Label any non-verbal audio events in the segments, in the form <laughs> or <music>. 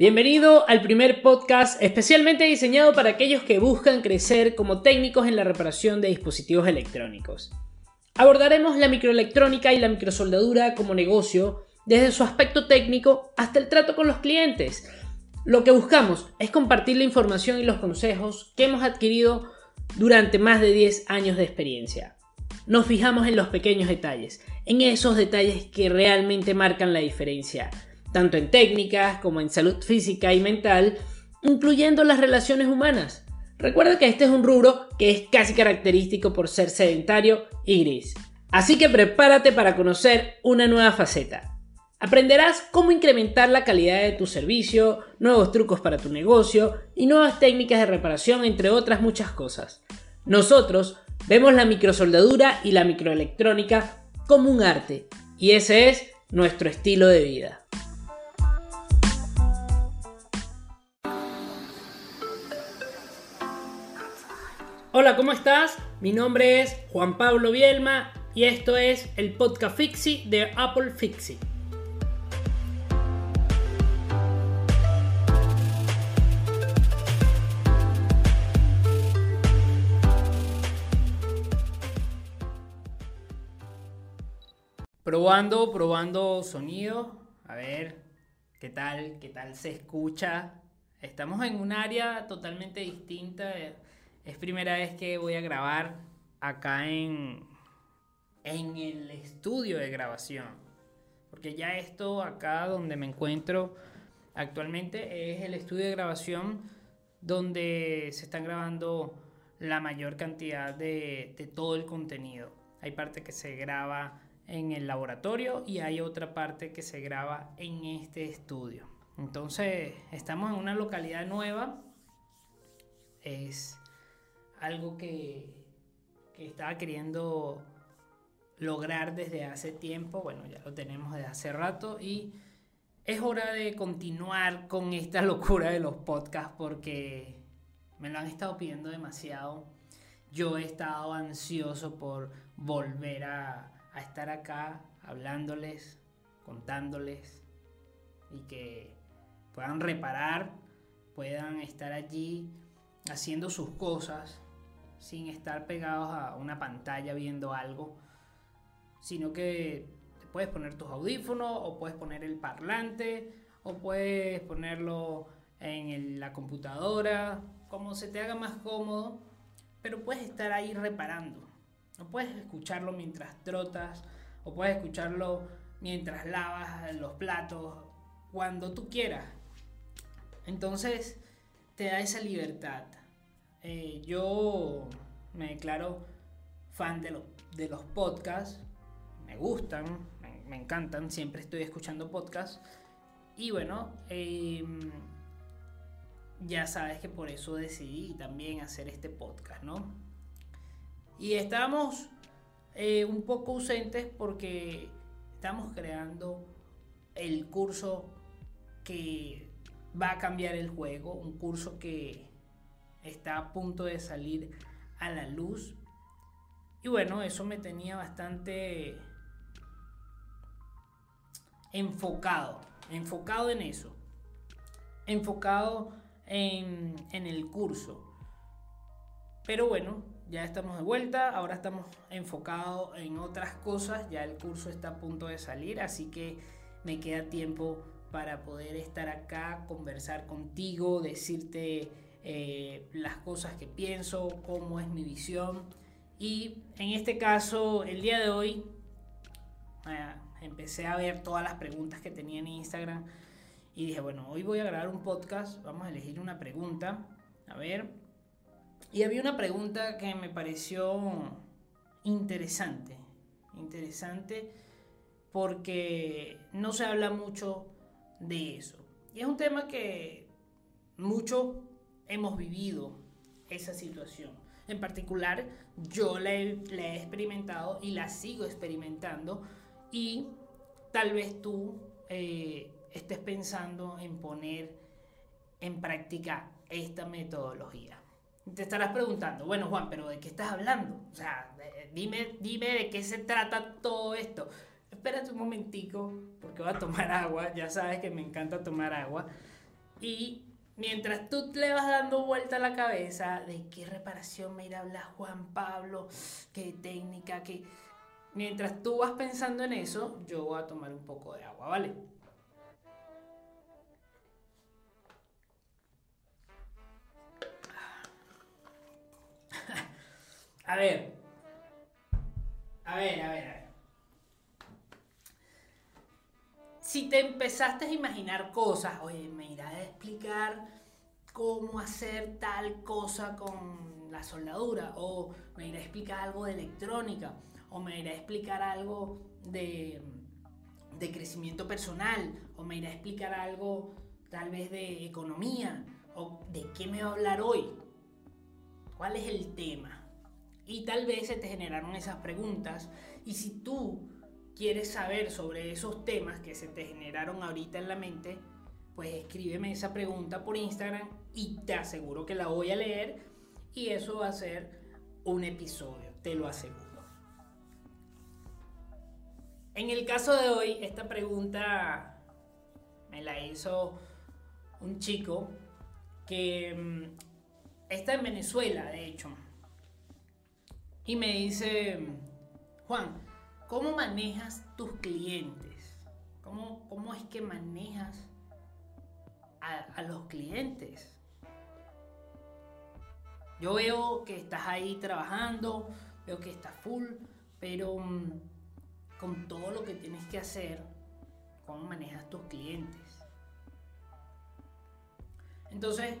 Bienvenido al primer podcast especialmente diseñado para aquellos que buscan crecer como técnicos en la reparación de dispositivos electrónicos. Abordaremos la microelectrónica y la microsoldadura como negocio desde su aspecto técnico hasta el trato con los clientes. Lo que buscamos es compartir la información y los consejos que hemos adquirido durante más de 10 años de experiencia. Nos fijamos en los pequeños detalles, en esos detalles que realmente marcan la diferencia tanto en técnicas como en salud física y mental, incluyendo las relaciones humanas. Recuerda que este es un rubro que es casi característico por ser sedentario y gris. Así que prepárate para conocer una nueva faceta. Aprenderás cómo incrementar la calidad de tu servicio, nuevos trucos para tu negocio y nuevas técnicas de reparación, entre otras muchas cosas. Nosotros vemos la microsoldadura y la microelectrónica como un arte, y ese es nuestro estilo de vida. Hola, ¿cómo estás? Mi nombre es Juan Pablo Bielma y esto es el podcast Fixie de Apple Fixie. Probando, probando sonido. A ver, ¿qué tal? ¿Qué tal se escucha? Estamos en un área totalmente distinta. Es primera vez que voy a grabar acá en, en el estudio de grabación. Porque ya esto acá donde me encuentro actualmente es el estudio de grabación donde se están grabando la mayor cantidad de, de todo el contenido. Hay parte que se graba en el laboratorio y hay otra parte que se graba en este estudio. Entonces estamos en una localidad nueva. Es algo que, estaba queriendo lograr desde hace tiempo, bueno, ya lo tenemos desde hace rato y es hora de continuar con esta <laughs> locura de los podcasts porque me lo han estado pidiendo demasiado. Yo he estado ansioso por volver a estar acá hablándoles, contándoles y que puedan reparar, puedan estar allí haciendo sus cosas sin estar pegados a una pantalla viendo algo, sino que puedes poner tus audífonos o puedes poner el parlante o puedes ponerlo en la computadora, como se te haga más cómodo, pero puedes estar ahí reparando. O puedes escucharlo mientras trotas, o puedes escucharlo mientras lavas los platos, cuando tú quieras. Entonces te da esa libertad. Eh, yo me declaro fan de, de los podcasts, me gustan, me, encantan, siempre estoy escuchando podcasts. Y bueno, em, ya sabes que por eso decidí también hacer este podcast, ¿no? Y estamos eh, un poco ausentes porque estamos creando el curso que va a cambiar el juego, un curso que está a punto de salir a la luz. Y bueno, eso me tenía bastante enfocado, enfocado en eso, enfocado en, el curso. Pero bueno, ya estamos de vuelta, ahora estamos enfocados en otras cosas, ya el curso está a punto de salir, así que me queda tiempo para poder estar acá, conversar contigo, decirte eh, las cosas que pienso, cómo es mi visión. Y en este caso, el día de hoy, eh, empecé a ver todas las preguntas que tenía en Instagram y dije, bueno, hoy voy a grabar un podcast, vamos a elegir una pregunta, a ver. Y había una pregunta que me pareció interesante, interesante porque no se habla mucho de eso. Y es un tema que mucho hemos vivido esa situación. En particular, yo la he, experimentado y la sigo experimentando y tal vez tú eh, estés pensando en poner en práctica esta metodología. Te estarás preguntando, bueno Juan, pero ¿de qué estás hablando? O sea, dime, dime de qué se trata todo esto. Espérate un momentico, porque voy a tomar agua, ya sabes que me encanta tomar agua. Y mientras tú le vas dando vuelta a la cabeza de qué reparación me irá a hablar Juan Pablo, qué técnica, qué... Mientras tú vas pensando en eso, yo voy a tomar un poco de agua, ¿vale? <laughs> A ver. A ver, a ver, a ver. Si te empezaste a imaginar cosas, oye, me irá a explicar cómo hacer tal cosa con la soldadura, o me irá a explicar algo de electrónica, o me irá a explicar algo de, de crecimiento personal, o me irá a explicar algo tal vez de economía, o de qué me va a hablar hoy. ¿Cuál es el tema? Y tal vez se te generaron esas preguntas. Y si tú quieres saber sobre esos temas que se te generaron ahorita en la mente, pues escríbeme esa pregunta por Instagram y te aseguro que la voy a leer y eso va a ser un episodio, te lo aseguro. En el caso de hoy, esta pregunta me la hizo un chico que mm, está en Venezuela, de hecho y me dice, Juan, ¿cómo manejas tus clientes? ¿Cómo, cómo es que manejas a, los clientes? Yo veo que estás ahí trabajando, veo que estás full, pero mm, con todo lo que tienes que hacer, ¿cómo manejas tus clientes? Entonces,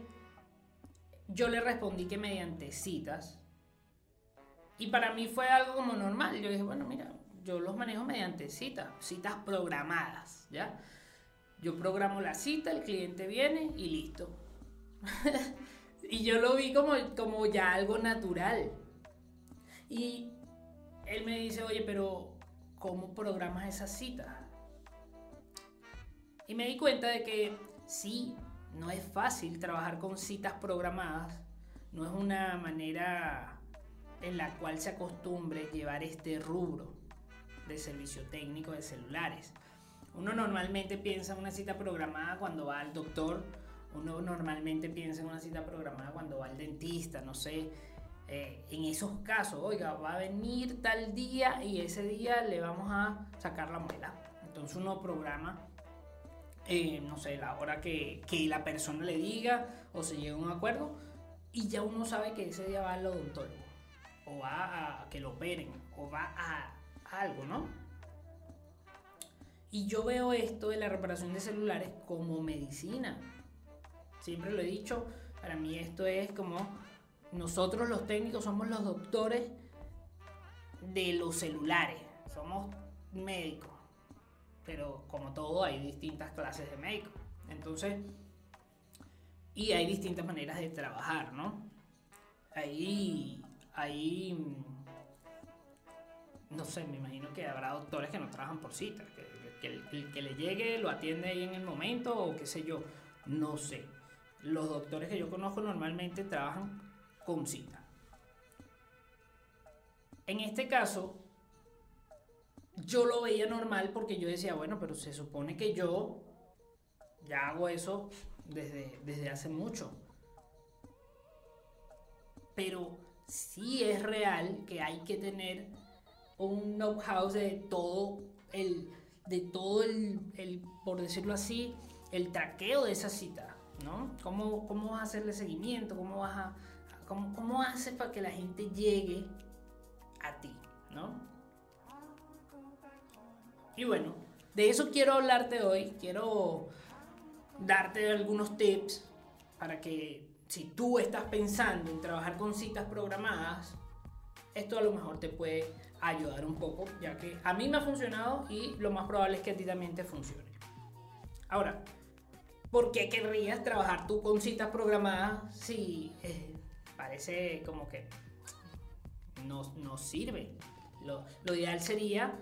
yo le respondí que mediante citas, y para mí fue algo como normal. Yo dije, bueno, mira, yo los manejo mediante citas, citas programadas, ¿ya? Yo programo la cita, el cliente viene y listo. <laughs> y yo lo vi como, como ya algo natural. Y él me dice, oye, pero ¿cómo programas esa cita? Y me di cuenta de que sí, no es fácil trabajar con citas programadas, no es una manera en la cual se acostumbre llevar este rubro de servicio técnico de celulares. Uno normalmente piensa en una cita programada cuando va al doctor, uno normalmente piensa en una cita programada cuando va al dentista, no sé. Eh, en esos casos, oiga, va a venir tal día y ese día le vamos a sacar la muela. Entonces uno programa, eh, no sé, la hora que, que la persona le diga o se llega a un acuerdo y ya uno sabe que ese día va al odontólogo o va a que lo operen, o va a, algo, ¿no? Y yo veo esto de la reparación de celulares como medicina. Siempre lo he dicho, para mí esto es como nosotros los técnicos somos los doctores de los celulares, somos médicos, pero como todo hay distintas clases de médicos. Entonces, y hay distintas maneras de trabajar, ¿no? Ahí ahí, no sé, me imagino que habrá doctores que no trabajan por cita, que, el, que le llegue lo atiende ahí en el momento o qué sé yo, no sé. Los doctores que yo conozco normalmente trabajan con cita. En este caso, yo lo veía normal porque yo decía, bueno, pero se supone que yo ya hago eso desde, desde hace mucho. Pero sí es real que hay que tener un know-how de todo el, de todo el, por decirlo así, el traqueo de esa cita, ¿no? ¿Cómo, cómo vas a hacerle seguimiento? ¿Cómo vas a, cómo, cómo haces para que la gente llegue a ti, ¿no? Y bueno, de eso quiero hablarte hoy, quiero darte algunos tips para que si tú estás pensando en trabajar con citas programadas, esto a lo mejor te puede ayudar un poco, ya que a mí me ha funcionado y lo más probable es que a ti también te funcione. Ahora, ¿por qué querrías trabajar tú con citas programadas si eh, parece como que no, no sirve? Lo, ideal sería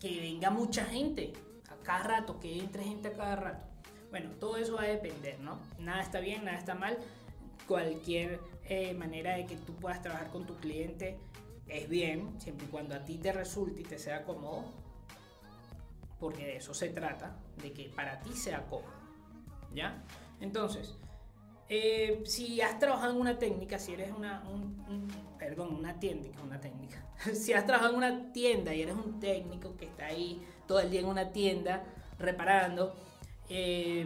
que venga mucha gente a cada rato, que entre gente a cada rato. Bueno, todo eso va a depender, ¿no? Nada está bien, nada está mal cualquier eh, manera de que tú puedas trabajar con tu cliente es bien, siempre y cuando a ti te resulte y te sea cómodo, porque de eso se trata, de que para ti sea cómodo, ¿ya? Entonces, eh, si has trabajado en una técnica, si eres una, perdón, una tienda, una técnica, <laughs> si has trabajado en una tienda y eres un técnico que está ahí todo el día en una tienda reparando, eh,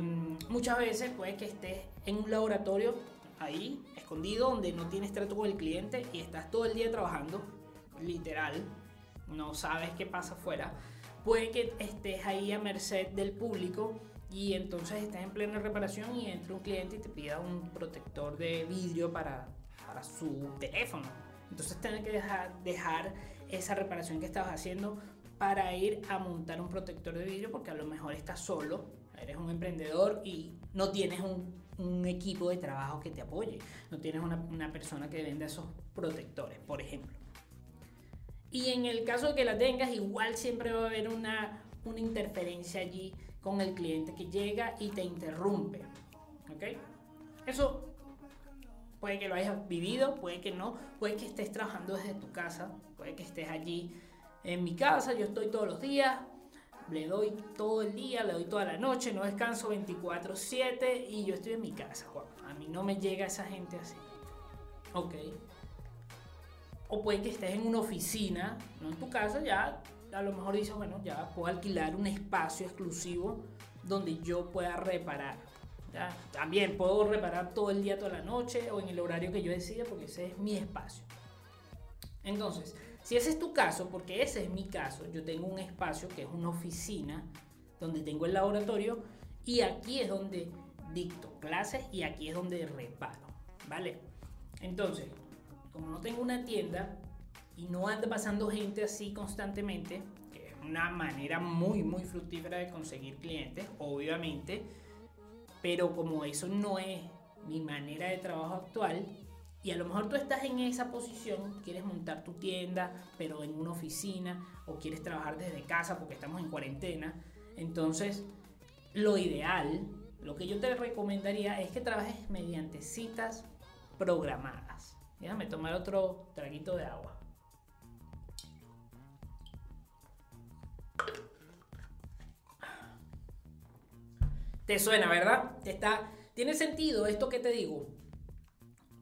muchas veces puede que estés en un laboratorio ahí, escondido, donde no tienes trato con el cliente y estás todo el día trabajando, literal, no sabes qué pasa afuera. Puede que estés ahí a merced del público y entonces estás en plena reparación y entra un cliente y te pida un protector de vidrio para, para su teléfono. Entonces tienes que dejar, dejar esa reparación que estabas haciendo para ir a montar un protector de vidrio porque a lo mejor estás solo, eres un emprendedor y no tienes un, un equipo de trabajo que te apoye, no tienes una, una persona que venda esos protectores, por ejemplo. Y en el caso de que la tengas, igual siempre va a haber una, una interferencia allí con el cliente que llega y te interrumpe. ¿Ok? Eso puede que lo hayas vivido, puede que no, puede que estés trabajando desde tu casa, puede que estés allí en mi casa, yo estoy todos los días, le doy todo el día, le doy toda la noche, no descanso 24/7 y yo estoy en mi casa. a mí no me llega esa gente así. Ok. O puede que estés en una oficina, no en tu casa, ya a lo mejor dices, bueno, ya puedo alquilar un espacio exclusivo donde yo pueda reparar. También puedo reparar todo el día, toda la noche o en el horario que yo decida porque ese es mi espacio. Entonces, si ese es tu caso, porque ese es mi caso, yo tengo un espacio que es una oficina donde tengo el laboratorio y aquí es donde dicto clases y aquí es donde reparo, ¿vale? Entonces, como no tengo una tienda, y no anda pasando gente así constantemente, que es una manera muy, muy fructífera de conseguir clientes, obviamente, pero como eso no es mi manera de trabajo actual, y a lo mejor tú estás en esa posición, quieres montar tu tienda, pero en una oficina, o quieres trabajar desde casa porque estamos en cuarentena, entonces lo ideal, lo que yo te recomendaría es que trabajes mediante citas programadas. Déjame tomar otro traguito de agua. Te suena, ¿verdad? Te está, ¿Tiene sentido esto que te digo?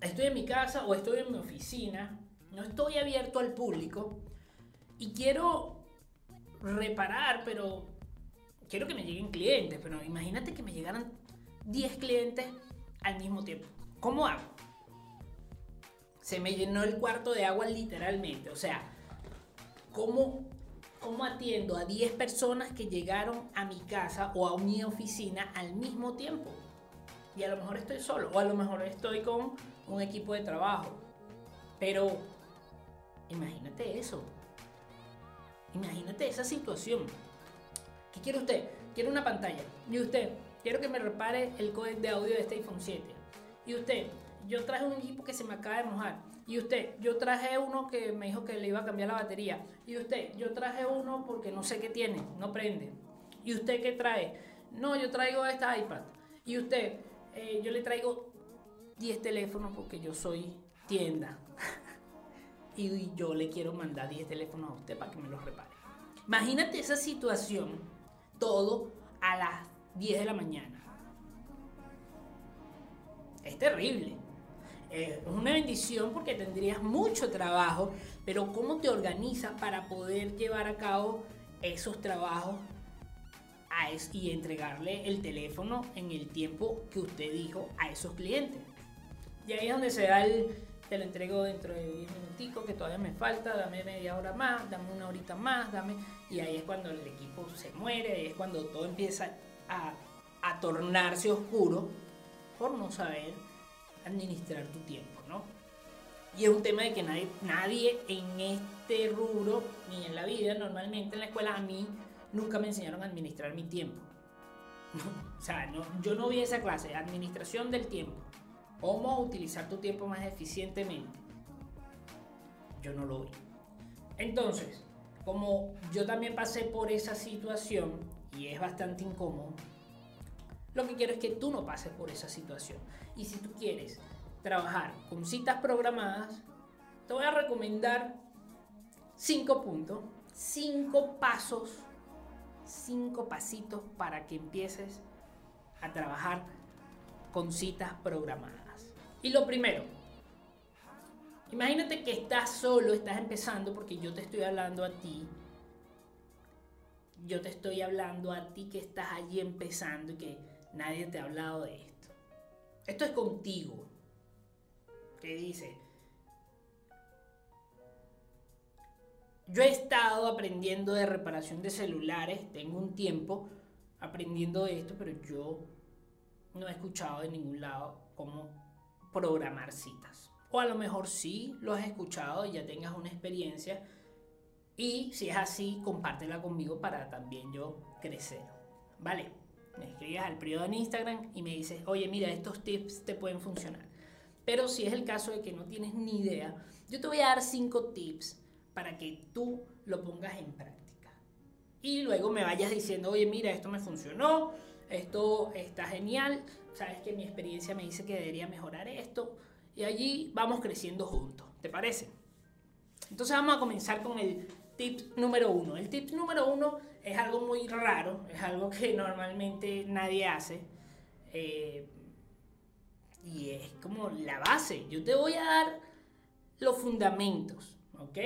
Estoy en mi casa o estoy en mi oficina, no estoy abierto al público y quiero reparar, pero quiero que me lleguen clientes, pero imagínate que me llegaran 10 clientes al mismo tiempo. ¿Cómo hago? Se me llenó el cuarto de agua literalmente, o sea, ¿cómo cómo atiendo a 10 personas que llegaron a mi casa o a mi oficina al mismo tiempo. Y a lo mejor estoy solo o a lo mejor estoy con un equipo de trabajo. Pero imagínate eso. Imagínate esa situación. ¿Qué quiere usted? Quiere una pantalla. Y usted, quiero que me repare el códec de audio de este iPhone 7. Y usted, yo traje un equipo que se me acaba de mojar. Y usted, yo traje uno que me dijo que le iba a cambiar la batería. Y usted, yo traje uno porque no sé qué tiene, no prende. ¿Y usted qué trae? No, yo traigo esta iPad. Y usted, eh, yo le traigo 10 teléfonos porque yo soy tienda. <laughs> y yo le quiero mandar 10 teléfonos a usted para que me los repare. Imagínate esa situación, todo a las 10 de la mañana. Es terrible. Eh, es una bendición porque tendrías mucho trabajo, pero ¿cómo te organizas para poder llevar a cabo esos trabajos y entregarle el teléfono en el tiempo que usted dijo a esos clientes? Y ahí es donde se da el, te lo entrego dentro de 10 minuticos, que todavía me falta, dame media hora más, dame una horita más, dame... Y ahí es cuando el equipo se muere, ahí es cuando todo empieza a, tornarse oscuro por no saber administrar tu tiempo, ¿no? Y es un tema de que nadie, nadie en este rubro, ni en la vida, normalmente en la escuela, a mí nunca me enseñaron a administrar mi tiempo. o sea, no, yo no vi esa clase, administración del tiempo. Cómo utilizar tu tiempo más eficientemente. Yo no lo vi. Entonces, como yo también pasé por esa situación y es bastante incómodo, lo que quiero es que tú no pases por esa situación. Y si tú quieres trabajar con citas programadas, te voy a recomendar cinco puntos, cinco pasos, cinco pasitos para que empieces a trabajar con citas programadas. Y lo primero, imagínate que estás solo, estás empezando porque yo te estoy hablando a ti. Yo te estoy hablando a ti que estás allí empezando y que nadie te ha hablado de esto. Esto es contigo. ¿Qué dice? Yo he estado aprendiendo de reparación de celulares, tengo un tiempo aprendiendo de esto, pero yo no he escuchado de ningún lado cómo programar citas. O a lo mejor sí lo has escuchado y ya tengas una experiencia. Y si es así, compártela conmigo para también yo crecer. ¿Vale? Me escribes al privado en Instagram y me dices, oye, mira, estos tips te pueden funcionar. Pero si es el caso de que no tienes ni idea, yo te voy a dar cinco tips para que tú lo pongas en práctica. Y luego me vayas diciendo, oye, mira, esto me funcionó, esto está genial, sabes que mi experiencia me dice que debería mejorar esto. Y allí vamos creciendo juntos, ¿te parece? Entonces vamos a comenzar con el tip número uno. El tip número uno es algo muy raro, es algo que normalmente nadie hace. Eh, y es como la base. Yo te voy a dar los fundamentos, ¿ok?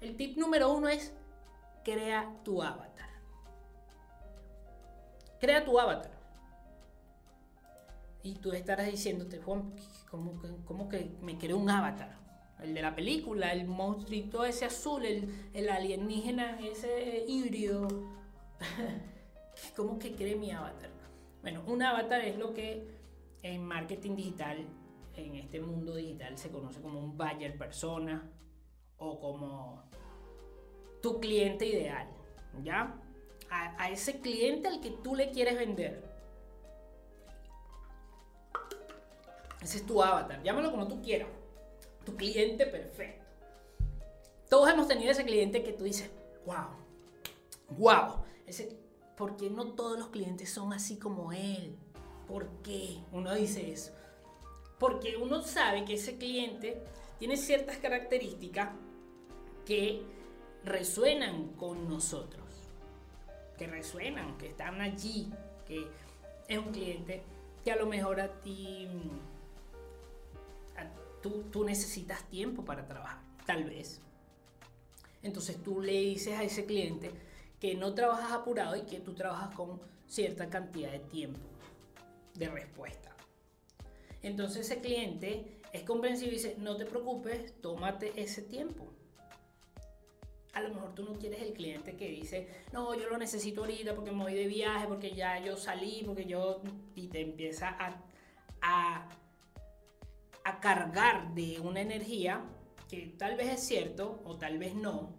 El tip número uno es crea tu avatar. Crea tu avatar. Y tú estarás diciéndote, Juan, ¿cómo, que me creo un avatar? El de la película, el monstruito ese azul, el, alienígena ese híbrido. <laughs> ¿Cómo que cree mi avatar? Bueno, un avatar es lo que en marketing digital, en este mundo digital, se conoce como un buyer persona o como tu cliente ideal, ¿ya? A, ese cliente al que tú le quieres vender. Ese es tu avatar, llámalo como tú quieras. Tu cliente perfecto. Todos hemos tenido ese cliente que tú dices, wow, wow. Ese, ¿Por qué no todos los clientes son así como él? ¿Por qué uno dice eso? Porque uno sabe que ese cliente tiene ciertas características que resuenan con nosotros, que resuenan, que están allí, que es un cliente que a lo mejor a ti, tú, necesitas tiempo para trabajar, tal vez. Entonces tú le dices a ese cliente que no trabajas apurado y que tú trabajas con cierta cantidad de tiempo de respuesta. Entonces ese cliente es comprensivo y dice, no te preocupes, tómate ese tiempo a lo mejor tú no quieres el cliente que dice, no, yo lo necesito ahorita porque me voy de viaje, porque ya yo salí, porque yo... Y te empieza a, a cargar de una energía que tal vez es cierto o tal vez no,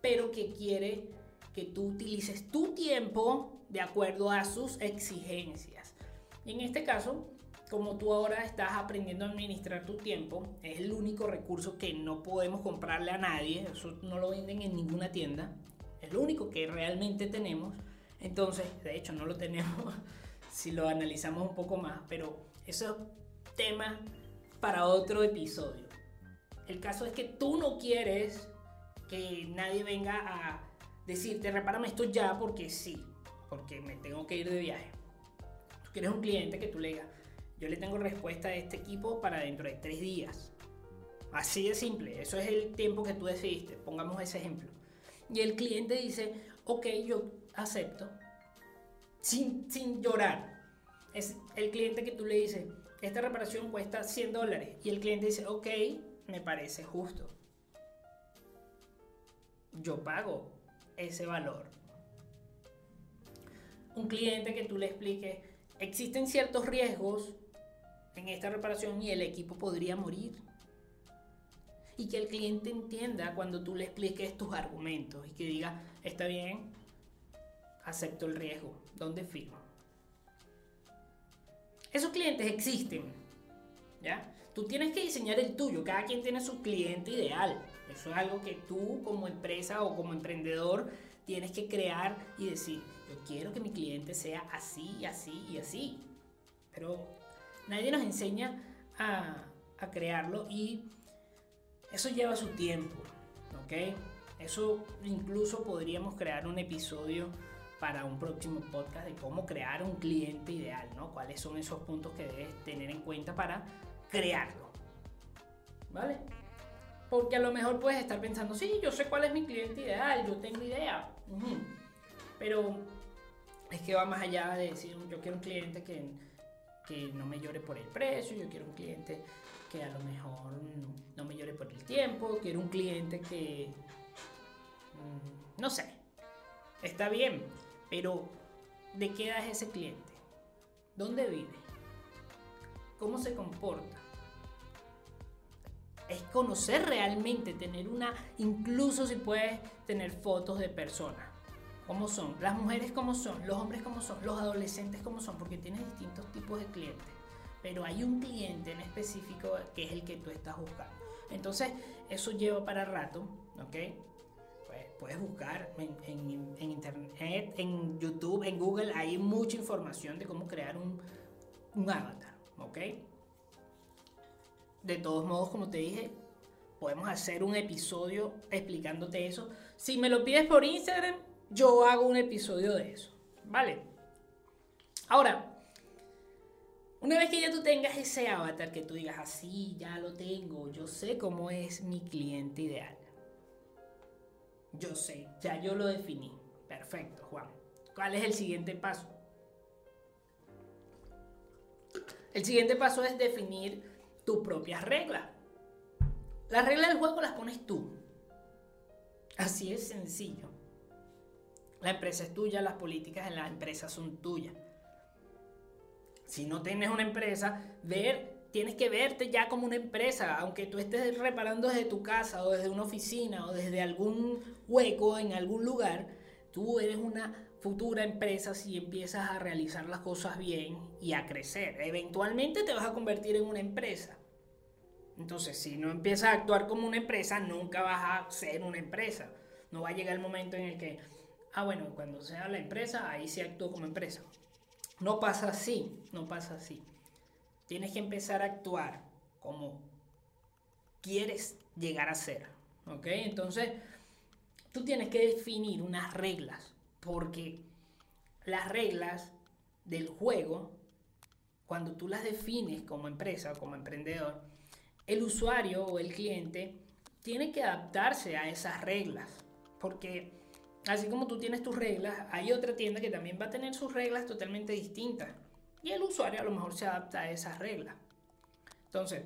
pero que quiere que tú utilices tu tiempo de acuerdo a sus exigencias. Y en este caso, como tú ahora estás aprendiendo a administrar tu tiempo, es el único recurso que no podemos comprarle a nadie, eso no lo venden en ninguna tienda, es lo único que realmente tenemos, entonces, de hecho no lo tenemos <laughs> si lo analizamos un poco más, pero eso es tema para otro episodio. El caso es que tú no quieres que nadie venga a decirte, repárame esto ya porque sí, porque me tengo que ir de viaje. Tú quieres un cliente que tú le digas, yo le tengo respuesta a este equipo para dentro de tres días. Así de simple, eso es el tiempo que tú decidiste, pongamos ese ejemplo. Y el cliente dice, ok, yo acepto, sin, sin llorar. Es el cliente que tú le dices, esta reparación cuesta 100 dólares. Y el cliente dice, ok, me parece justo. Yo pago ese valor. Un cliente que tú le expliques, existen ciertos riesgos en esta reparación y el equipo podría morir. Y que el cliente entienda cuando tú le expliques tus argumentos y que diga, está bien, acepto el riesgo, ¿dónde firmo? Esos clientes existen, ¿ya? Tú tienes que diseñar el tuyo, cada quien tiene su cliente ideal. Eso es algo que tú como empresa o como emprendedor tienes que crear y decir, yo quiero que mi cliente sea así, así y así. Pero Nadie nos enseña a, crearlo y eso lleva su tiempo, ¿ok? Eso incluso podríamos crear un episodio para un próximo podcast de cómo crear un cliente ideal, ¿no? Cuáles son esos puntos que debes tener en cuenta para crearlo. ¿Vale? Porque a lo mejor puedes estar pensando, sí, yo sé cuál es mi cliente ideal, yo tengo idea. Pero es que va más allá de decir, yo quiero un cliente que, que no me llore por el precio, yo quiero un cliente que a lo mejor no me llore por el tiempo, quiero un cliente que, mm, no sé, está bien, pero ¿de qué edad es ese cliente? ¿Dónde vive? ¿Cómo se comporta? Es conocer realmente, tener una, incluso si puedes tener fotos de personas. ¿Cómo son? Las mujeres cómo son, los hombres cómo son, los adolescentes cómo son, porque tienes distintos tipos de clientes. Pero hay un cliente en específico que es el que tú estás buscando. Entonces, eso lleva para rato, ¿ok? Puedes buscar en, internet, en YouTube, en Google, hay mucha información de cómo crear un, avatar, ¿ok? De todos modos, como te dije, podemos hacer un episodio explicándote eso. Si me lo pides por Instagram, yo hago un episodio de eso, ¿vale? Ahora, una vez que ya tú tengas ese avatar, que tú digas así, ya lo tengo, yo sé cómo es mi cliente ideal yo sé, ya yo lo definí. Perfecto, Juan. ¿Cuál es el siguiente paso? El siguiente paso es definir tus propias reglas. Las reglas del juego las pones tú. Así es sencillo. La empresa es tuya, las políticas en la empresa son tuyas. Si no tienes una empresa, ver tienes que verte ya como una empresa, aunque tú estés reparando desde tu casa o desde una oficina o desde algún hueco en algún lugar, tú eres una futura empresa si empiezas a realizar las cosas bien y a crecer. Eventualmente te vas a convertir en una empresa. Entonces, si no empiezas a actuar como una empresa, nunca vas a ser una empresa. No va a llegar el momento en el que, ah, bueno, cuando sea la empresa, ahí sí actúo como empresa. No pasa así, no pasa así. Tienes que empezar a actuar como quieres llegar a ser. ¿Ok? Entonces, tú tienes que definir unas reglas. Porque las reglas del juego, cuando tú las defines como empresa o como emprendedor, el usuario o el cliente tiene que adaptarse a esas reglas. Porque así como tú tienes tus reglas, hay otra tienda que también va a tener sus reglas totalmente distintas. Y el usuario a lo mejor se adapta a esas reglas. Entonces,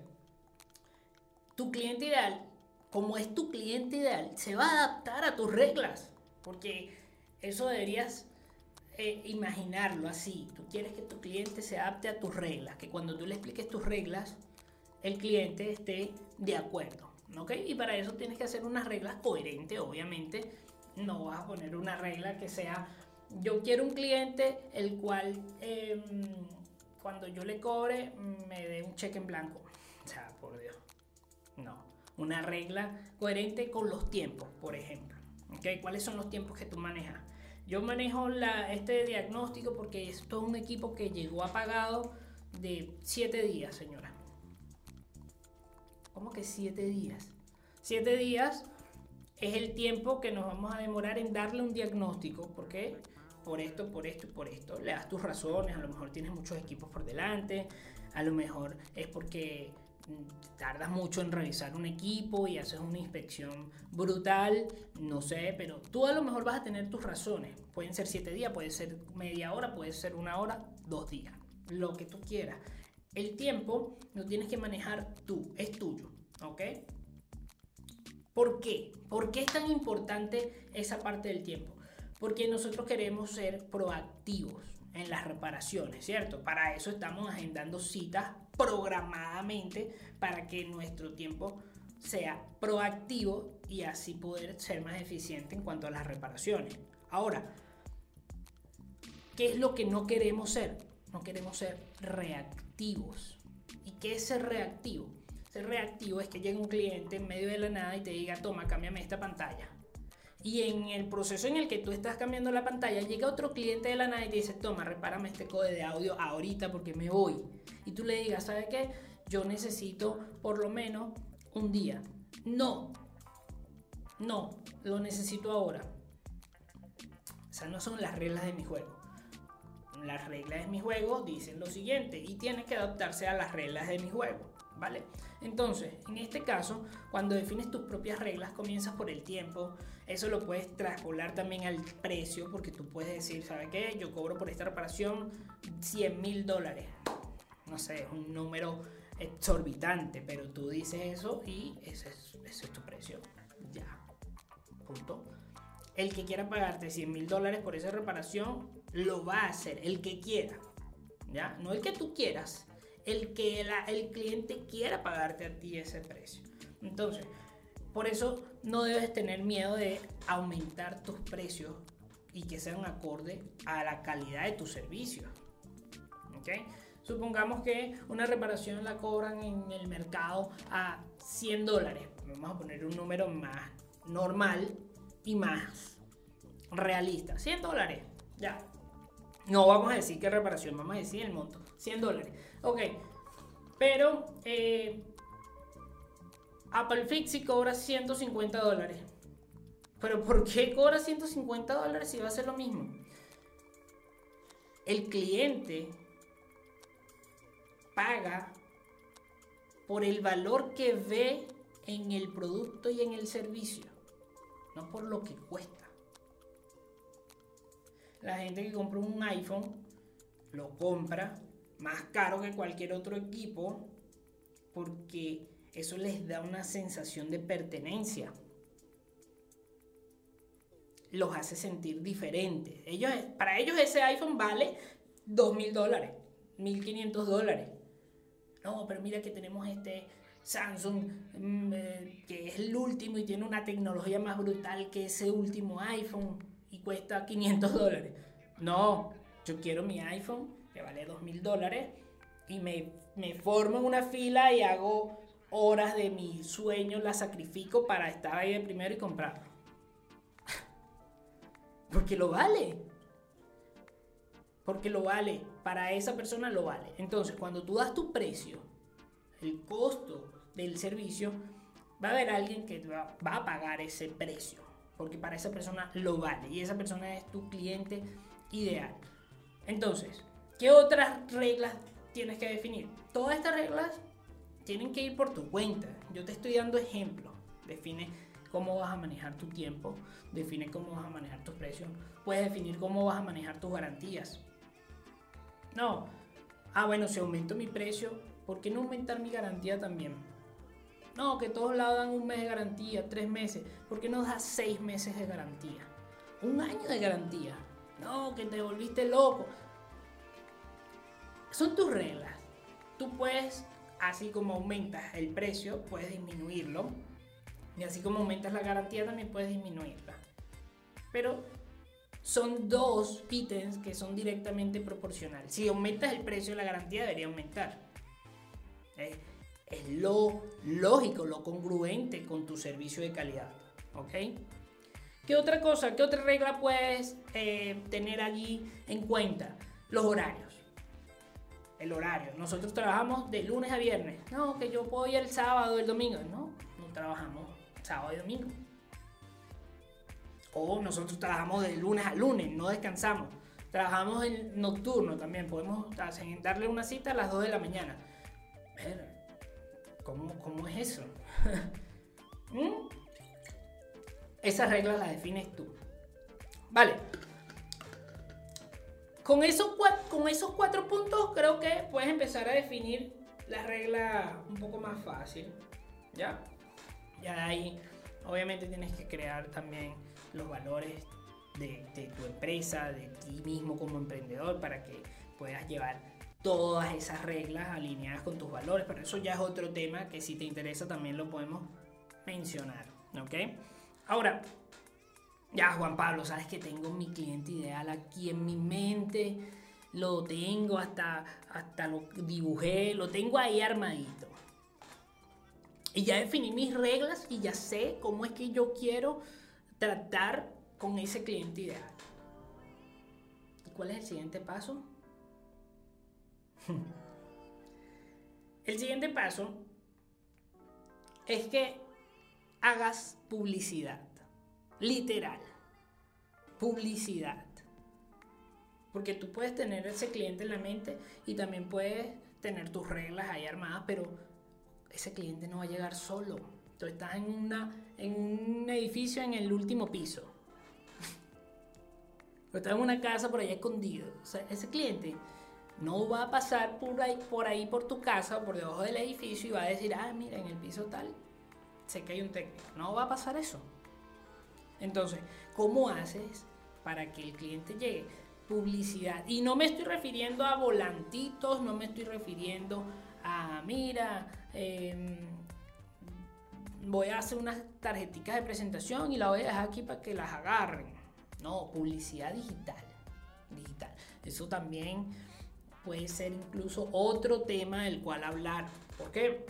tu cliente ideal, como es tu cliente ideal, se va a adaptar a tus reglas. Porque eso deberías eh, imaginarlo así. Tú quieres que tu cliente se adapte a tus reglas. Que cuando tú le expliques tus reglas, el cliente esté de acuerdo. ¿Ok? Y para eso tienes que hacer unas reglas coherentes, obviamente. No vas a poner una regla que sea yo quiero un cliente el cual em, cuando yo le cobre me dé un cheque en blanco. O sea, por Dios. No. Una regla coherente con los tiempos, por ejemplo. ¿Cuáles son los tiempos que tú manejas? Yo manejo este diagnóstico porque es un equipo que llegó apagado de 7 días, señora. ¿Cómo que 7 días? 7 días es el tiempo que nos vamos a demorar en darle un diagnóstico, porque por esto, por esto y por esto. Le das tus razones, a lo mejor tienes muchos equipos por delante, a lo mejor es porque mm, tardas mucho en revisar un equipo y haces una inspección brutal, no sé, pero tú a lo mejor vas a tener tus razones. Pueden ser siete días, puede ser media hora, puede ser una hora, dos días, lo que tú quieras. El tiempo lo tienes que manejar tú, es tuyo, ¿ok? ¿Por qué? ¿Por qué es tan importante esa parte del tiempo? Porque nosotros queremos ser proactivos en las reparaciones, ¿cierto? Para eso estamos agendando citas programadamente para que nuestro tiempo sea proactivo y así poder ser más eficiente en cuanto a las reparaciones. Ahora, ¿qué es lo que no queremos ser? No queremos ser reactivos. ¿Y qué es ser reactivo? Ser reactivo es que llegue un cliente en medio de la nada y te diga, toma, cámbiame esta pantalla y en el proceso en el que tú estás cambiando la pantalla, llega otro cliente de la nada y te dice, toma, repárame este código de audio ahorita porque me voy. Y tú le digas, ¿sabes qué? Yo necesito por lo menos un día. No, no, lo necesito ahora. Esas no son las reglas de mi juego. Las reglas de mi juego dicen lo siguiente y tienes que adaptarse a las reglas de mi juego. ¿Vale? Entonces, en este caso, cuando defines tus propias reglas, comienzas por el tiempo. Eso lo puedes traspolar también al precio, porque tú puedes decir, ¿sabe qué? Yo cobro por esta reparación 100 mil dólares. No sé, es un número exorbitante, pero tú dices eso y ese es, ese es tu precio. Ya. Punto. El que quiera pagarte 100 mil dólares por esa reparación, lo va a hacer. El que quiera. ¿Ya? No el que tú quieras el que el cliente quiera pagarte a ti ese precio. Entonces, por eso no debes tener miedo de aumentar tus precios y que sean acorde a la calidad de tu servicio. ¿Ok? Supongamos que una reparación la cobran en el mercado a 100 dólares. Vamos a poner un número más normal y más realista. 100 dólares. Ya. No vamos a decir qué reparación, vamos a decir el monto. 100 dólares. Ok, pero eh, Apple Fixie cobra 150 dólares. Pero ¿por qué cobra 150 dólares si va a ser lo mismo? El cliente paga por el valor que ve en el producto y en el servicio, no por lo que cuesta. La gente que compra un iPhone lo compra más caro que cualquier otro equipo porque eso les da una sensación de pertenencia. Los hace sentir diferentes. Ellos, para ellos ese iPhone vale 2 mil dólares, 1500 dólares. No, pero mira que tenemos este Samsung mm, eh, que es el último y tiene una tecnología más brutal que ese último iPhone y cuesta 500 dólares. No, yo quiero mi iPhone que vale dos mil dólares, y me, me formo en una fila y hago horas de mi sueño, la sacrifico para estar ahí de primero y comprarlo. Porque lo vale. Porque lo vale. Para esa persona lo vale. Entonces, cuando tú das tu precio, el costo del servicio, va a haber alguien que va a pagar ese precio. Porque para esa persona lo vale. Y esa persona es tu cliente ideal. Entonces, ¿Qué otras reglas tienes que definir? Todas estas reglas tienen que ir por tu cuenta. Yo te estoy dando ejemplos. Define cómo vas a manejar tu tiempo, define cómo vas a manejar tus precios, puedes definir cómo vas a manejar tus garantías. No, ah bueno, si aumento mi precio, ¿por qué no aumentar mi garantía también? No, que todos lados dan un mes de garantía, tres meses, ¿por qué no das seis meses de garantía? Un año de garantía. No, que te volviste loco son tus reglas. Tú puedes, así como aumentas el precio, puedes disminuirlo. Y así como aumentas la garantía, también puedes disminuirla. Pero son dos ítems que son directamente proporcionales. Si aumentas el precio, la garantía debería aumentar. Es, lo lógico, lo congruente con tu servicio de calidad. ¿Ok? ¿Qué otra cosa, qué otra regla puedes eh, tener allí en cuenta? Los horarios el horario. Nosotros trabajamos de lunes a viernes. No, que yo puedo ir el sábado, el domingo. No, no trabajamos sábado y domingo. O nosotros trabajamos de lunes a lunes, no descansamos. Trabajamos en nocturno también. Podemos darle una cita a las 2 de la mañana. ¿cómo, cómo es eso? <laughs> ¿Mm? Esas reglas las defines tú. Vale. Con esos, cuatro puntos creo que puedes empezar a definir la regla un poco más fácil. ¿Ya? Ya ahí obviamente tienes que crear también los valores de, de, tu empresa, de ti mismo como emprendedor, para que puedas llevar todas esas reglas alineadas con tus valores. Pero eso ya es otro tema que si te interesa también lo podemos mencionar. ¿Ok? Ahora, ya, Juan Pablo, sabes que tengo mi cliente ideal aquí en mi mente. Lo tengo, hasta, hasta lo dibujé, lo tengo ahí armadito. Y ya definí mis reglas y ya sé cómo es que yo quiero tratar con ese cliente ideal. ¿Y cuál es el siguiente paso? <laughs> el siguiente paso es que hagas publicidad literal. publicidad. Porque tú puedes tener ese cliente en la mente y también puedes tener tus reglas ahí armadas, pero ese cliente no va a llegar solo. Tú estás en, una, en un edificio en el último piso. O estás en una casa por ahí escondido. Ese cliente no va a pasar por ahí, por ahí por tu casa o por debajo del edificio y va a decir, ah, mira, en el piso tal, sé que hay un técnico. No va a pasar eso. Entonces, ¿cómo haces para que el cliente llegue? Publicidad. Y no me estoy refiriendo a volantitos, no me estoy refiriendo a, mira, em, voy a hacer unas tarjeticas de presentación y la voy a dejar aquí para que las agarren. No, publicidad digital. Digital. Eso también puede ser incluso otro tema del cual hablar. ¿Por qué?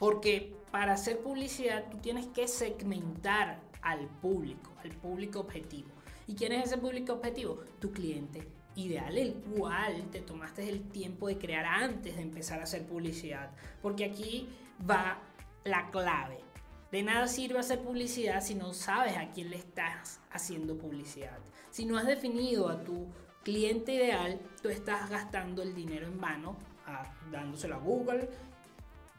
Porque para hacer publicidad tú tienes que segmentar al público, al público objetivo. ¿Y quién es ese público objetivo? Tu cliente ideal, el cual te tomaste el tiempo de crear antes de empezar a hacer publicidad. Porque aquí va la clave. De nada sirve hacer publicidad si no sabes a quién le estás haciendo publicidad. Si no has definido a tu cliente ideal, tú estás gastando el dinero en vano, dándoselo a Google,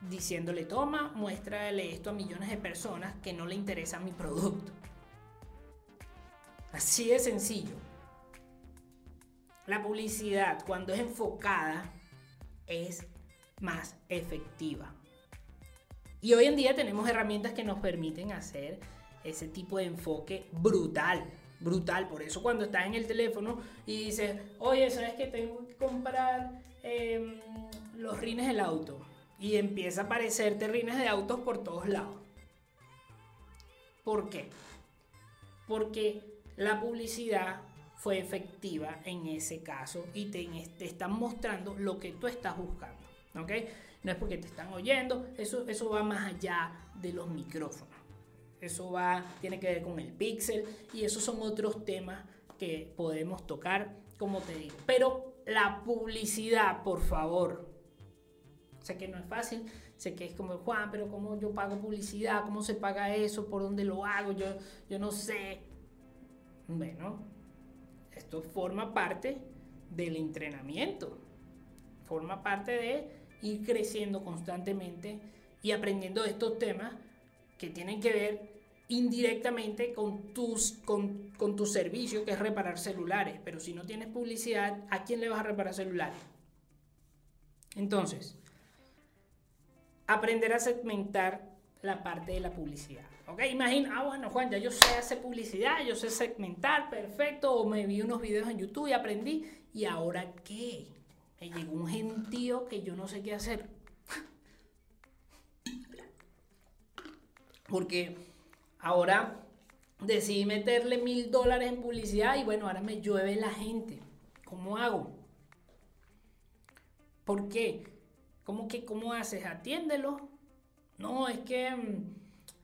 diciéndole, toma, muéstrale esto a millones de personas que no le interesa mi producto. Así de sencillo. La publicidad, cuando es enfocada, es más efectiva. Y hoy en día tenemos herramientas que nos permiten hacer ese tipo de enfoque brutal brutal. Por eso cuando estás en el teléfono y dices, oye, ¿sabes que tengo que comprar em, los rines del auto? Y empieza a aparecerte rines de autos por todos lados. ¿Por qué? Porque la publicidad fue efectiva en ese caso y te, te están mostrando lo que tú estás buscando. ¿Ok? No es porque te están oyendo, eso, eso va más allá de los micrófonos. Eso va, tiene que ver con el pixel y esos son otros temas que podemos tocar, como te digo. Pero la publicidad, por favor. Sé que no es fácil, sé que es como Juan, pero ¿cómo yo pago publicidad? ¿Cómo se paga eso? ¿Por dónde lo hago? Yo, yo no sé. Bueno, esto forma parte del entrenamiento. Forma parte de ir creciendo constantemente y aprendiendo estos temas que tienen que ver indirectamente con, tus, con, con tu servicio, que es reparar celulares. Pero si no tienes publicidad, ¿a quién le vas a reparar celulares? Entonces, aprender a segmentar la parte de la publicidad. ¿Ok? Imagina, ah, bueno, Juan, ya yo sé hacer publicidad, yo sé segmentar, perfecto, o me vi unos videos en YouTube y aprendí. ¿Y ahora qué? Me llegó un gentío que yo no sé qué hacer. <laughs> Porque Ahora decidí meterle mil dólares en publicidad y bueno, ahora me llueve la gente. ¿Cómo hago? ¿Por qué? ¿Cómo que cómo haces? Atiéndelo. No, es que mm,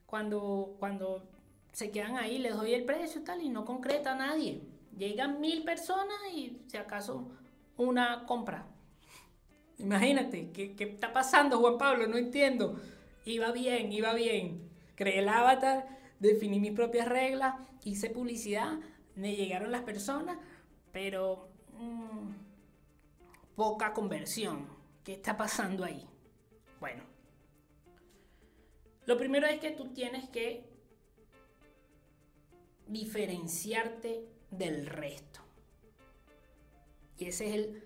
cuando, cuando se quedan ahí les doy el precio tal y no concreta a nadie. Llegan mil personas y si acaso una compra. Imagínate, ¿qué, ¿qué, está pasando, Juan Pablo? No entiendo. Iba bien, iba bien. Creé el avatar definí mis propias reglas, hice publicidad, me llegaron las personas, pero mm, poca conversión. ¿Qué está pasando ahí? Bueno, lo primero es que tú tienes que diferenciarte del resto. Y ese es el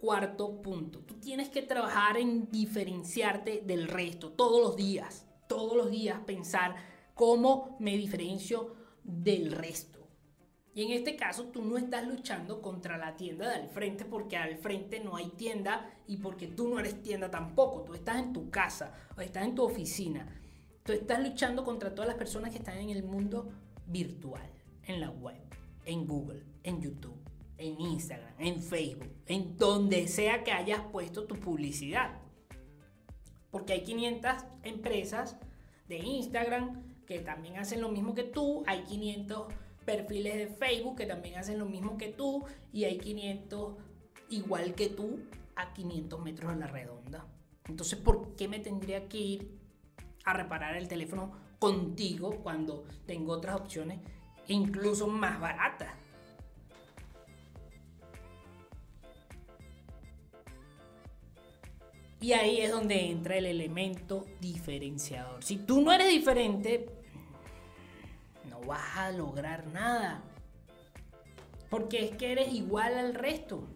cuarto punto. Tú tienes que trabajar en diferenciarte del resto todos los días. Todos los días pensar cómo me diferencio del resto. Y en este caso tú no estás luchando contra la tienda de al frente porque al frente no hay tienda y porque tú no eres tienda tampoco. Tú estás en tu casa o estás en tu oficina. Tú estás luchando contra todas las personas que están en el mundo virtual, en la web, en Google, en YouTube, en Instagram, en Facebook, en donde sea que hayas puesto tu publicidad. Porque hay 500 empresas de Instagram, que también hacen lo mismo que tú, hay 500 perfiles de Facebook que también hacen lo mismo que tú y hay 500 igual que tú a 500 metros a la redonda. Entonces, ¿por qué me tendría que ir a reparar el teléfono contigo cuando tengo otras opciones incluso más barata. Y ahí es donde entra el elemento diferenciador. Si tú no eres diferente, vas a lograr nada. Porque es que eres igual al resto.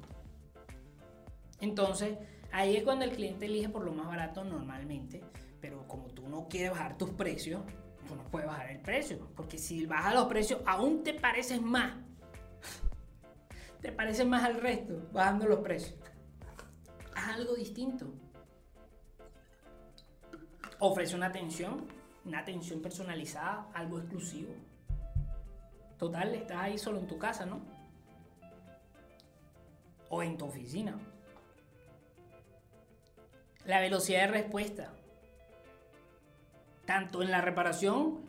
Entonces, ahí es cuando el cliente elige por lo más barato normalmente. Pero como tú no quieres bajar tus precios, tú no puedes bajar el precio. Porque si bajas los precios, aún te pareces más. <laughs> Te pareces más al resto bajando los precios. Haz algo distinto. Ofrece una atención, una atención personalizada, algo exclusivo. Total, estás ahí solo en tu casa, ¿no? O en tu oficina. La velocidad de respuesta. Tanto en la reparación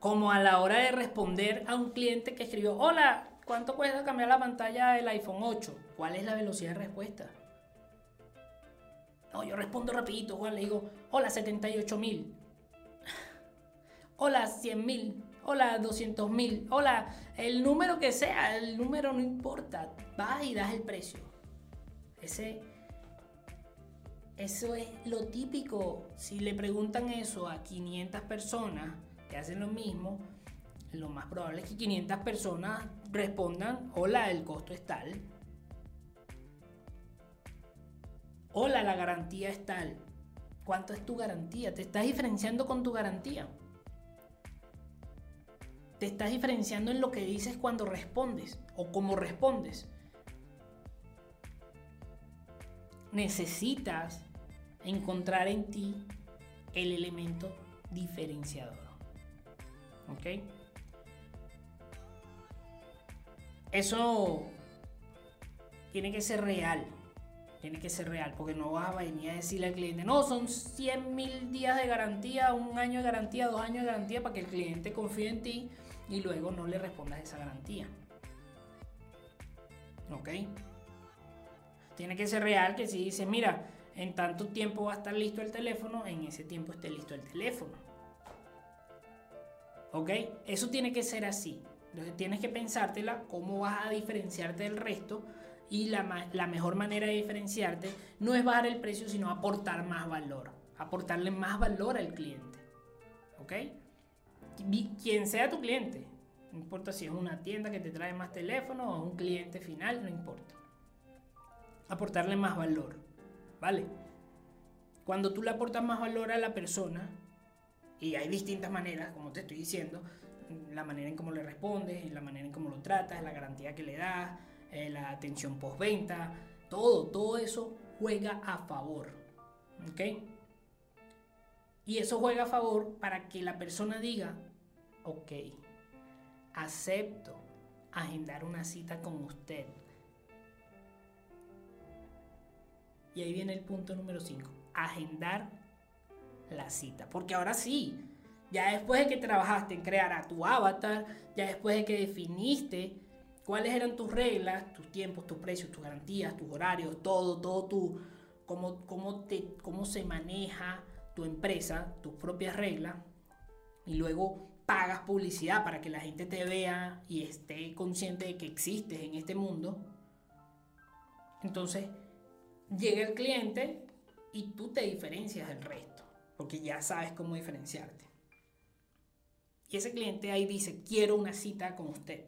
como a la hora de responder a un cliente que escribió, hola, ¿cuánto cuesta cambiar la pantalla del iPhone 8? ¿Cuál es la velocidad de respuesta? No, yo respondo rapidito, Juan, le digo, hola 78 mil, <laughs> hola 100 mil, hola 200 mil, hola, el número que sea, el número no importa, vas y das el precio. Ese, eso es lo típico. Si le preguntan eso a 500 personas que hacen lo mismo, lo más probable es que 500 personas respondan, hola, el costo es tal, Hola, la garantía es tal. ¿Cuánto es tu garantía? Te estás diferenciando con tu garantía. Te estás diferenciando en lo que dices cuando respondes o cómo respondes. Necesitas encontrar en ti el elemento diferenciador. ¿Ok? Eso tiene que ser real tiene que ser real, porque no vas a venir a decirle al cliente, no, son 100 mil días de garantía, un año de garantía, dos años de garantía, para que el cliente confíe en ti y luego no le respondas esa garantía. ¿Ok? Tiene que ser real que si dices, mira, en tanto tiempo va a estar listo el teléfono, en ese tiempo esté listo el teléfono. ¿Ok? Eso tiene que ser así. Entonces tienes que pensártela cómo vas a diferenciarte del resto y la, la, mejor manera de diferenciarte no es bajar el precio, sino aportar más valor, aportarle más valor al cliente. ¿Ok? Quien sea tu cliente, no importa si es una tienda que te trae más teléfono o un cliente final, no importa. Aportarle más valor, ¿vale? Cuando tú le aportas más valor a la persona, y hay distintas maneras, como te estoy diciendo, la manera en cómo le respondes, la manera en cómo lo tratas, la garantía que le das, eh, la atención postventa, todo, todo eso juega a favor. ¿Ok? Y eso juega a favor para que la persona diga, ok, acepto agendar una cita con usted. Y ahí viene el punto número 5, agendar la cita. Porque ahora sí, ya después de que trabajaste en crear a tu avatar, ya después de que definiste cuáles eran tus reglas, tus tiempos, tus precios, tus garantías, tus horarios, todo, todo tu, cómo, cómo, te, cómo se maneja tu empresa, tus propias reglas, y luego pagas publicidad para que la gente te vea y esté consciente de que existes en este mundo. Entonces, llega el cliente y tú te diferencias del resto, porque ya sabes cómo diferenciarte. Y ese cliente ahí dice, quiero una cita con usted.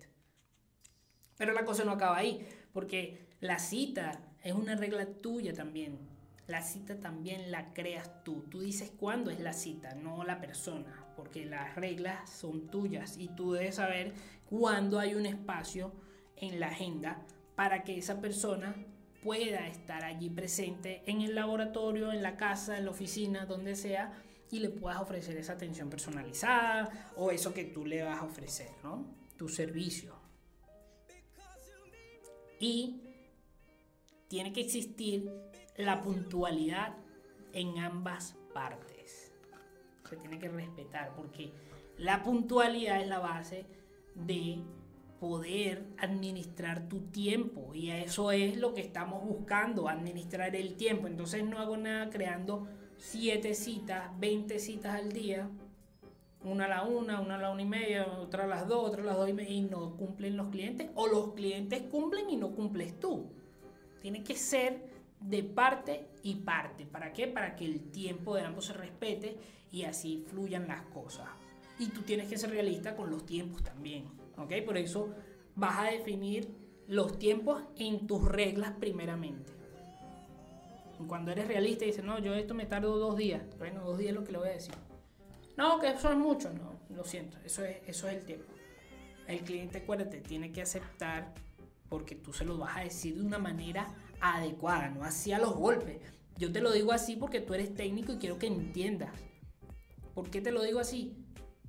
Pero la cosa no acaba ahí, porque la cita es una regla tuya también. La cita también la creas tú. Tú dices cuándo es la cita, no la persona, porque las reglas son tuyas y tú debes saber cuándo hay un espacio en la agenda para que esa persona pueda estar allí presente en el laboratorio, en la casa, en la oficina, donde sea, y le puedas ofrecer esa atención personalizada o eso que tú le vas a ofrecer, ¿no? Tu servicio. Y tiene que existir la puntualidad en ambas partes. Se tiene que respetar porque la puntualidad es la base de poder administrar tu tiempo y eso es lo que estamos buscando, administrar el tiempo. Entonces no hago nada creando 7 citas, 20 citas al día, una a la una, una a la una y media, otra a las dos, otra a las dos y media, y no cumplen los clientes, o los clientes cumplen y no cumples tú. Tiene que ser de parte y parte. ¿Para qué? Para que el tiempo de ambos se respete y así fluyan las cosas. Y tú tienes que ser realista con los tiempos también. ¿Ok? Por eso vas a definir los tiempos en tus reglas primeramente. Cuando eres realista y dices, no, yo esto me tardo dos días. Bueno, dos días es lo que le voy a decir. No, que eso es mucho. No, lo siento. Eso es, eso es el tiempo. El cliente, acuérdate, tiene que aceptar porque tú se lo vas a decir de una manera adecuada, no así a los golpes. Yo te lo digo así porque tú eres técnico y quiero que entiendas. ¿Por qué te lo digo así?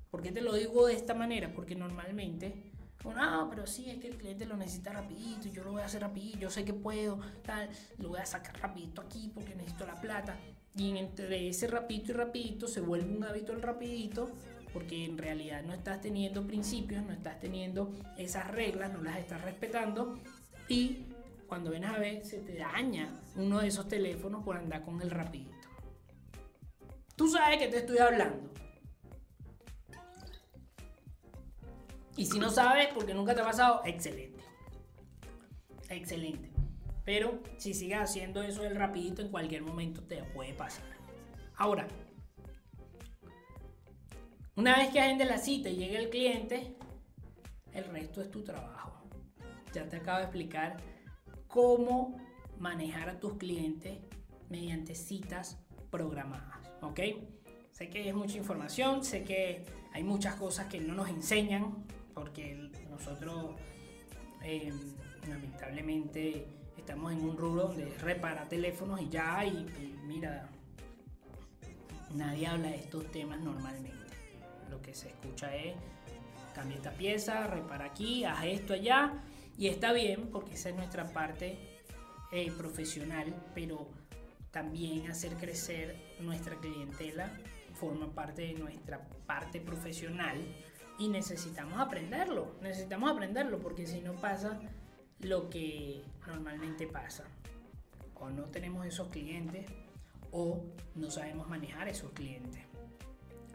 ¿Por qué te lo digo de esta manera? Porque normalmente, no, pero sí, es que el cliente lo necesita rapidito yo lo voy a hacer rapidito, yo sé que puedo, tal, lo voy a sacar rapidito aquí porque necesito la plata. Y entre ese rapidito y rapidito se vuelve un hábito el rapidito porque en realidad no estás teniendo principios, no estás teniendo esas reglas, no las estás respetando y cuando vienes a ver se te daña uno de esos teléfonos por andar con el rapidito. Tú sabes que te estoy hablando. Y si no sabes porque nunca te ha pasado, excelente. Excelente. Pero si sigues haciendo eso del rapidito, en cualquier momento te puede pasar. Ahora, una vez que agende la cita y llegue el cliente, el resto es tu trabajo. Ya te acabo de explicar cómo manejar a tus clientes mediante citas programadas. ¿Ok? Sé que es mucha información, sé que hay muchas cosas que no nos enseñan, porque nosotros eh, lamentablemente estamos en un rubro donde repara teléfonos y ya, y, y mira, nadie habla de estos temas normalmente lo que se escucha es cambia esta pieza, repara aquí, haz esto allá. Y está bien porque esa es nuestra parte eh, profesional, pero también hacer crecer nuestra clientela forma parte de nuestra parte profesional y necesitamos aprenderlo, necesitamos aprenderlo porque si no pasa lo que normalmente pasa. O no tenemos esos clientes o no sabemos manejar esos clientes.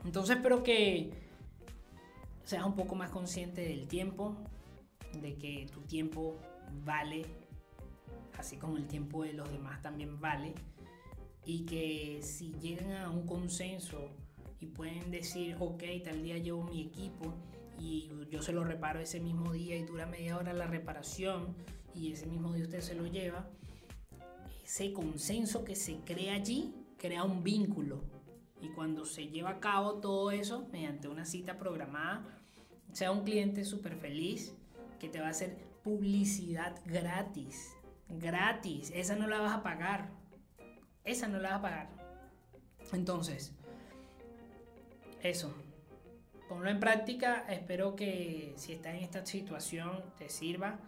Entonces espero que seas un poco más consciente del tiempo, de que tu tiempo vale, así como el tiempo de los demás también vale, y que si llegan a un consenso y pueden decir, ok, tal día llevo mi equipo y yo se lo reparo ese mismo día y dura media hora la reparación y ese mismo día usted se lo lleva, ese consenso que se crea allí crea un vínculo. Y cuando se lleva a cabo todo eso mediante una cita programada, sea un cliente súper feliz que te va a hacer publicidad gratis. Gratis. Esa no la vas a pagar. Esa no la vas a pagar. Entonces, eso. Ponlo en práctica. Espero que si estás en esta situación te sirva.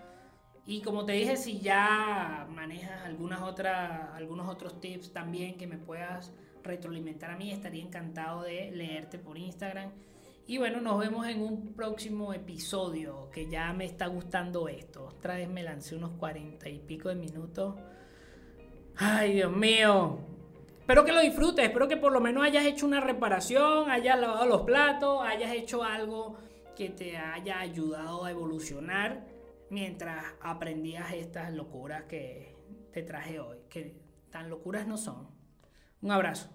Y como te dije, si ya manejas algunas otras, algunos otros tips también que me puedas retroalimentar a mí, estaría encantado de leerte por Instagram. Y bueno, nos vemos en un próximo episodio, que ya me está gustando esto. Otra vez me lancé unos cuarenta y pico de minutos. Ay, Dios mío. Espero que lo disfrutes, espero que por lo menos hayas hecho una reparación, hayas lavado los platos, hayas hecho algo que te haya ayudado a evolucionar mientras aprendías estas locuras que te traje hoy, que tan locuras no son. Un abrazo.